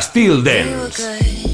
Styl Dance.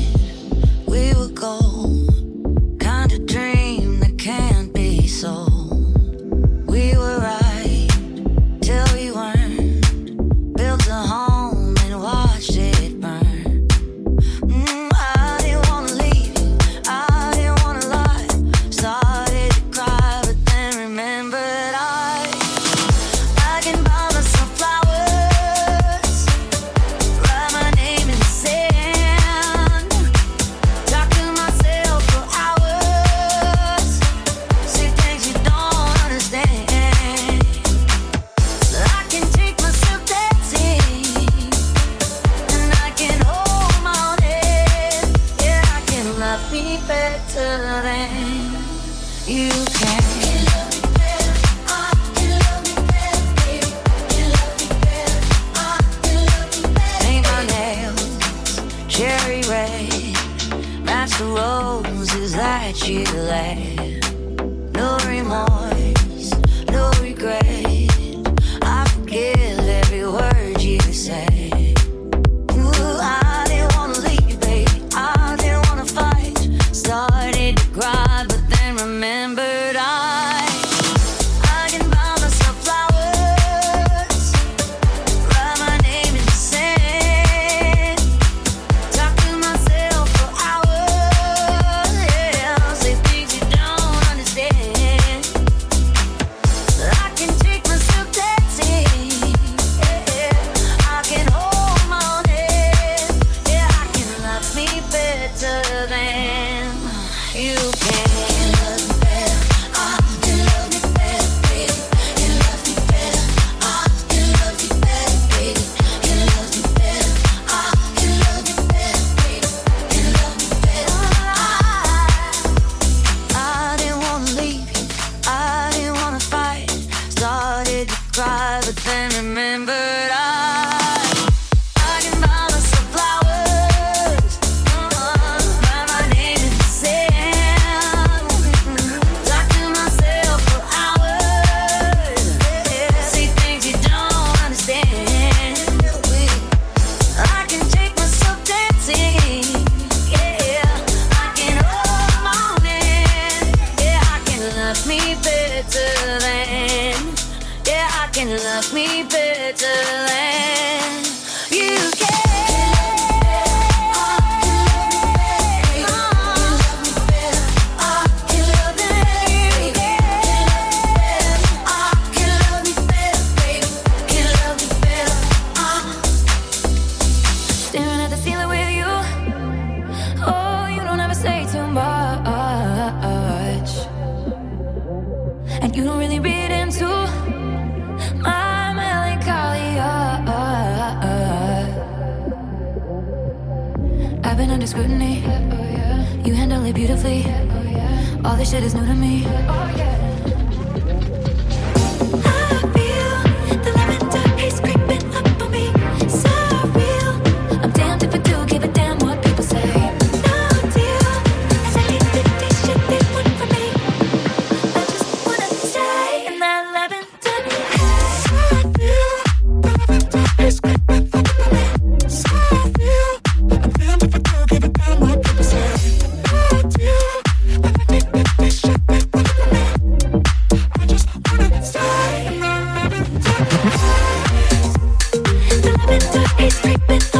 All they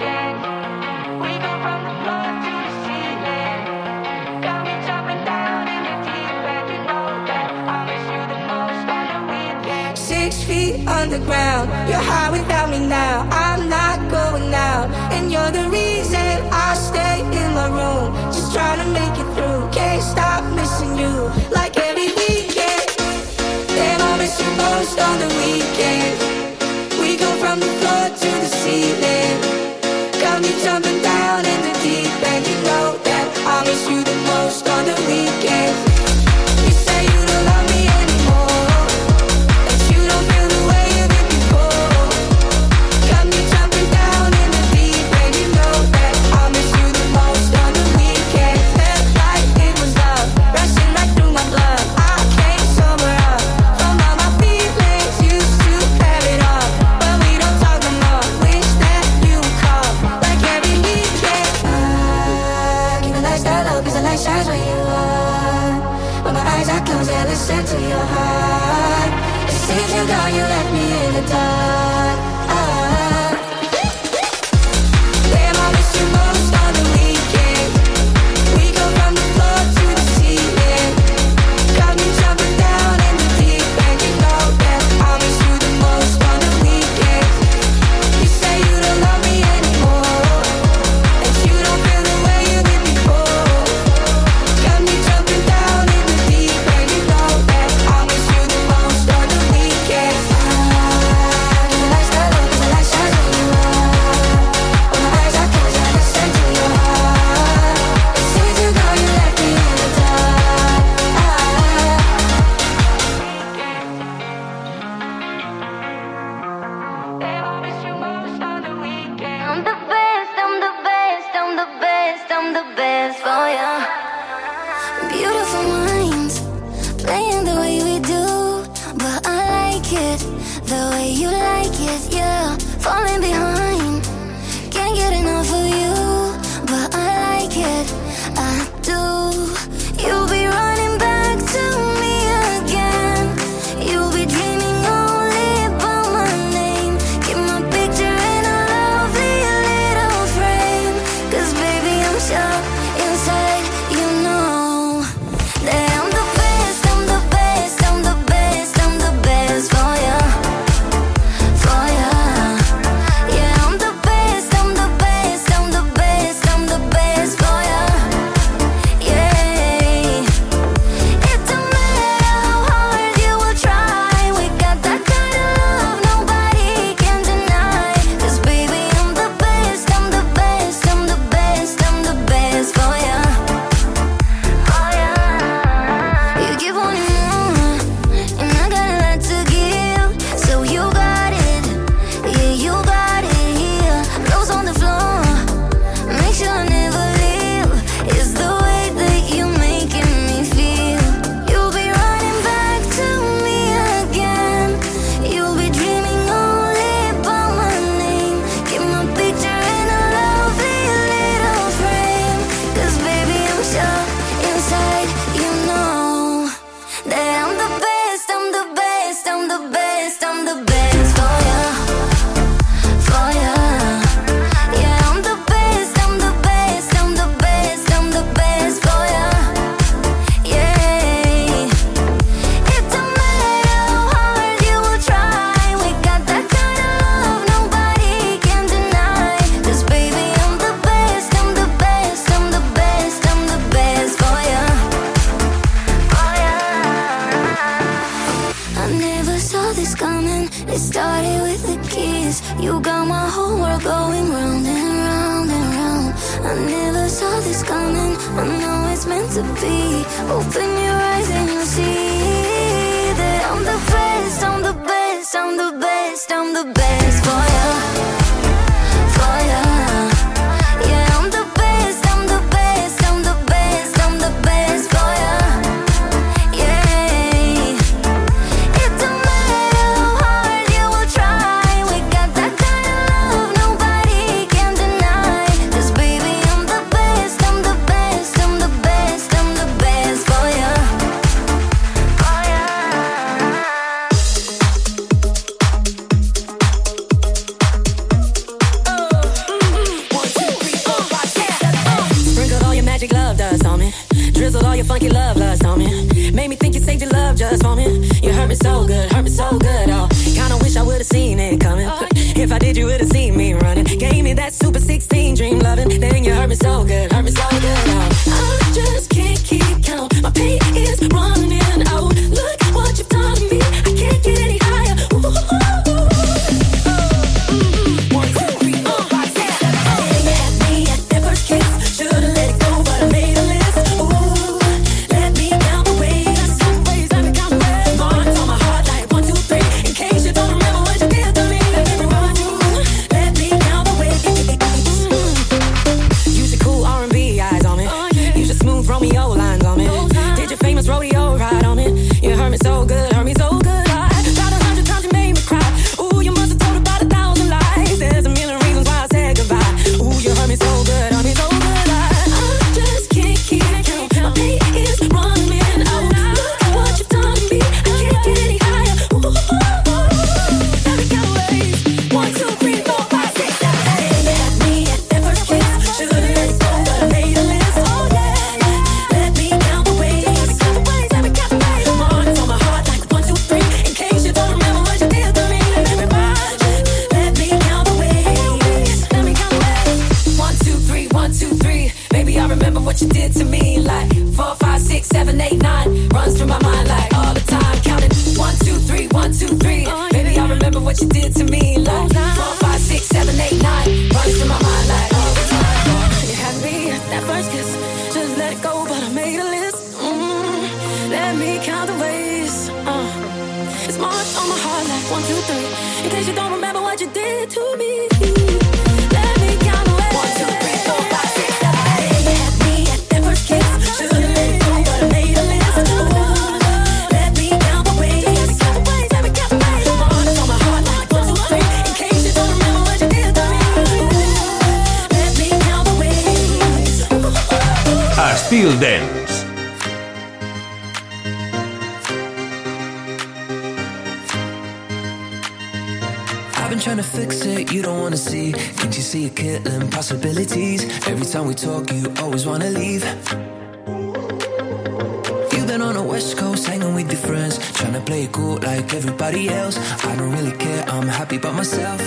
West Coast, hanging with your friends, trying to play it cool like everybody else. I don't really care, I'm happy by myself.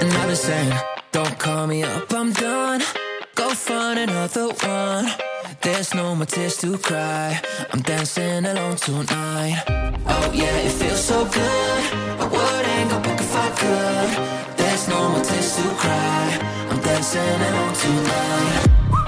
And I've been saying, don't call me up, I'm done. Go find another one. There's no more tears to cry. I'm dancing alone tonight. Oh yeah, it feels so good. I wouldn't go back if I could. There's no more tears to cry. I'm dancing alone tonight.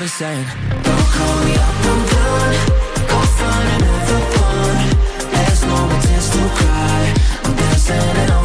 been saying Don't call me up, I'm done Go find another one There's no more to cry. I'm dancing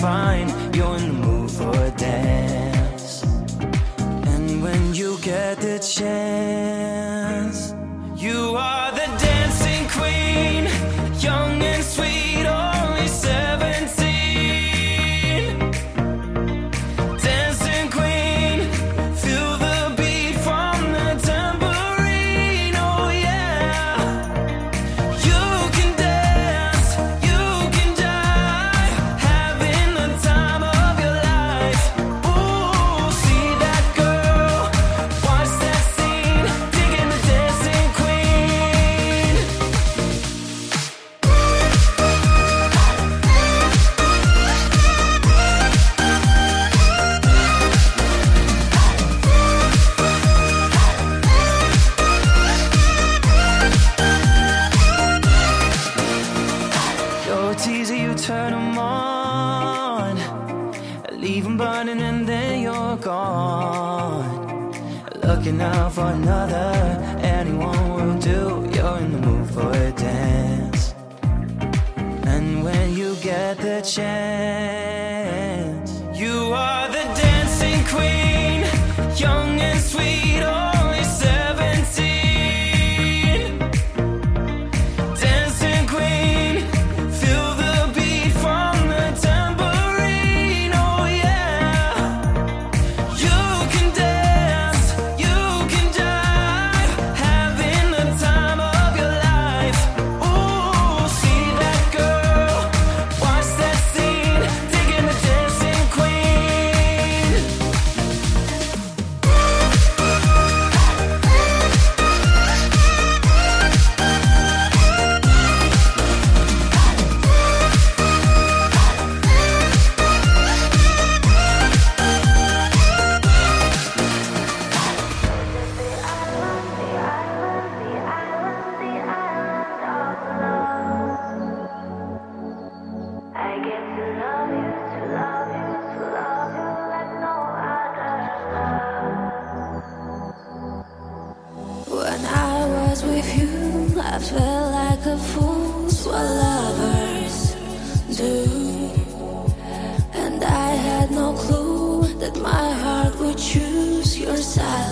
fine. felt like a fool, what lovers do. And I had no clue that my heart would choose your side.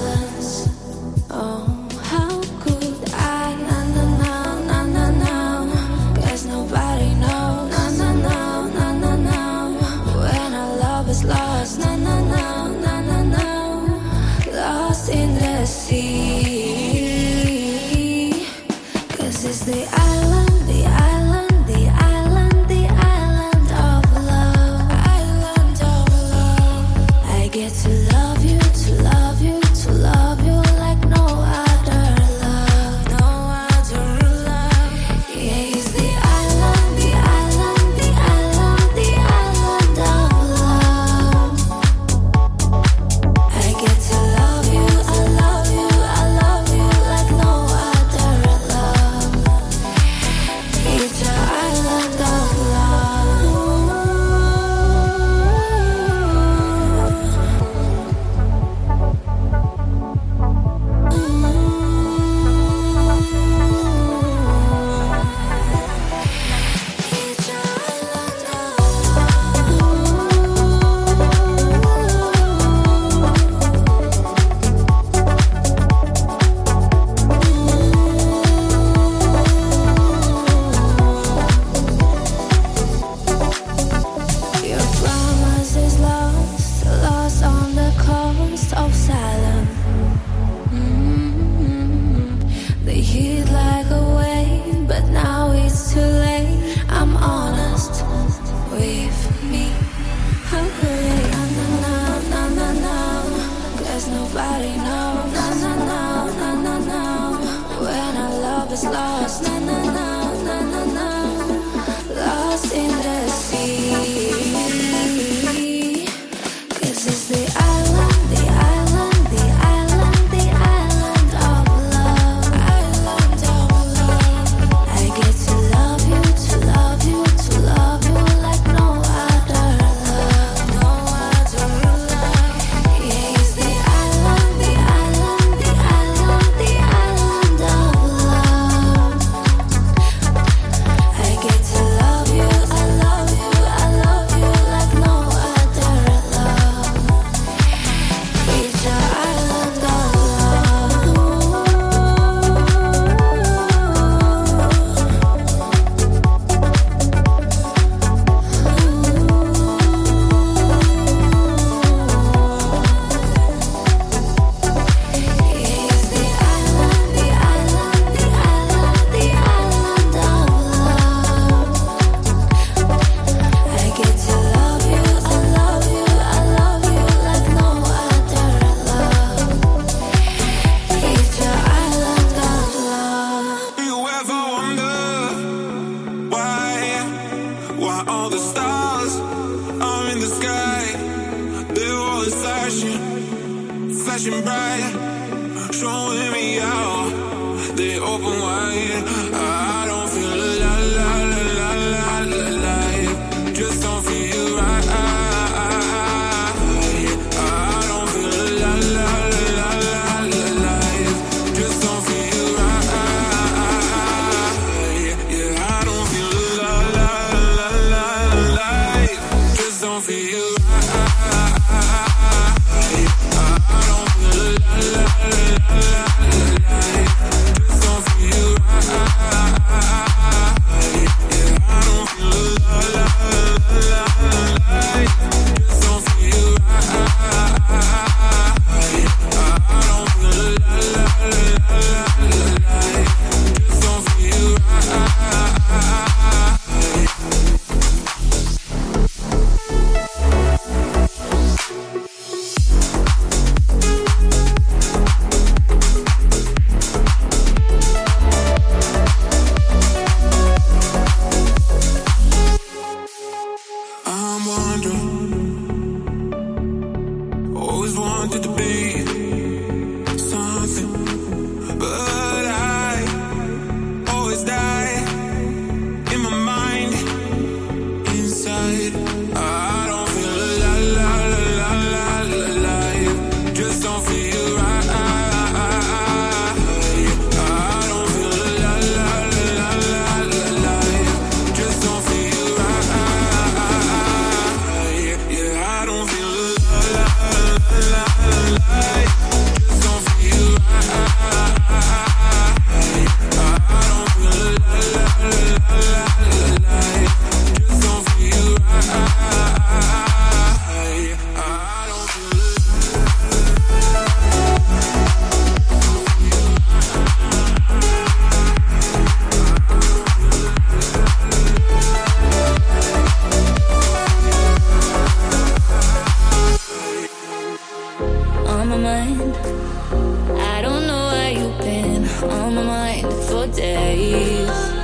ways.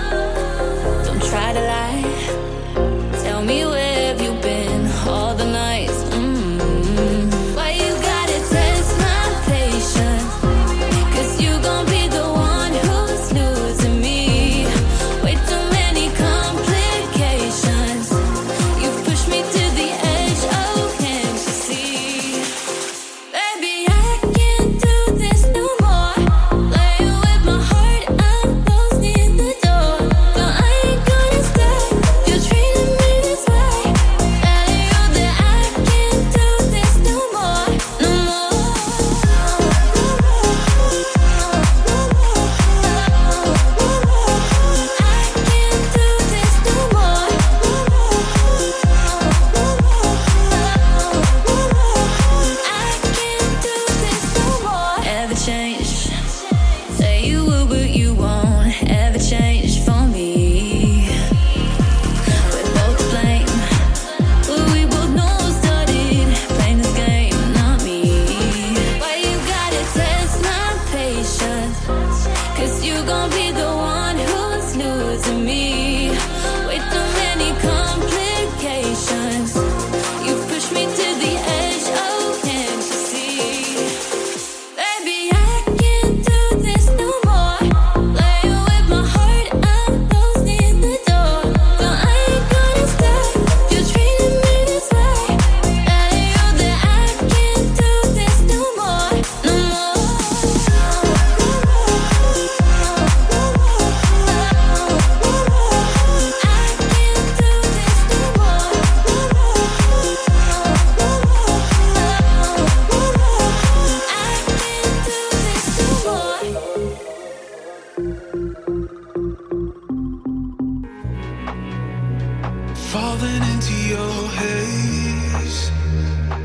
falling into your haze.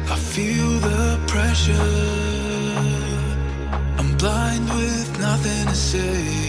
I feel the pressure. I'm blind with nothing to say.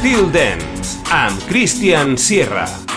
Still Dance amb Christian Sierra.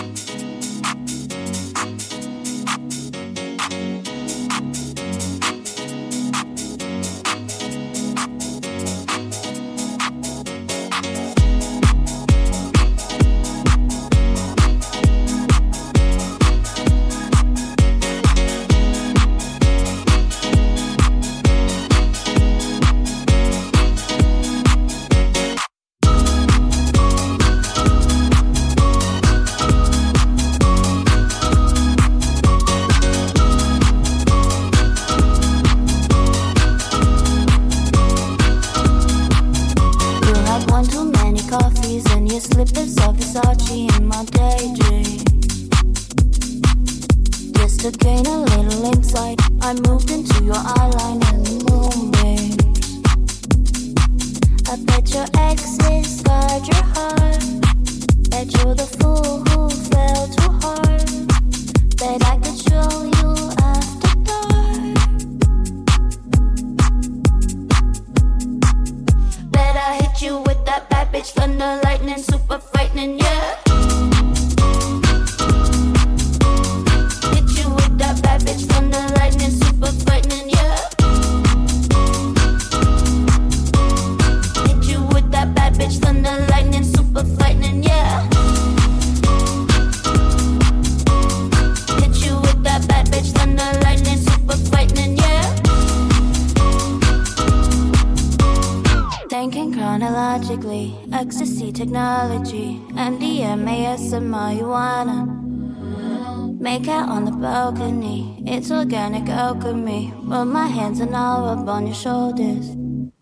Organic oh, alchemy. Put my hands and all up on your shoulders.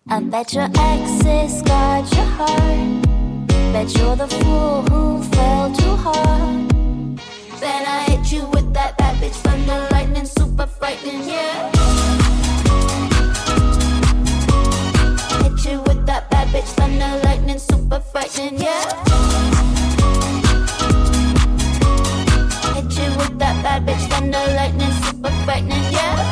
I bet your exes scarred your heart. Bet you're the fool who fell too hard. Then I hit you with that bad bitch thunder lightning, super frightening, yeah. Hit you with that bad bitch thunder lightning, super frightening, yeah. Bad bitch thunder lightning, super frightening, yeah.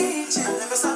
need you. Never stop.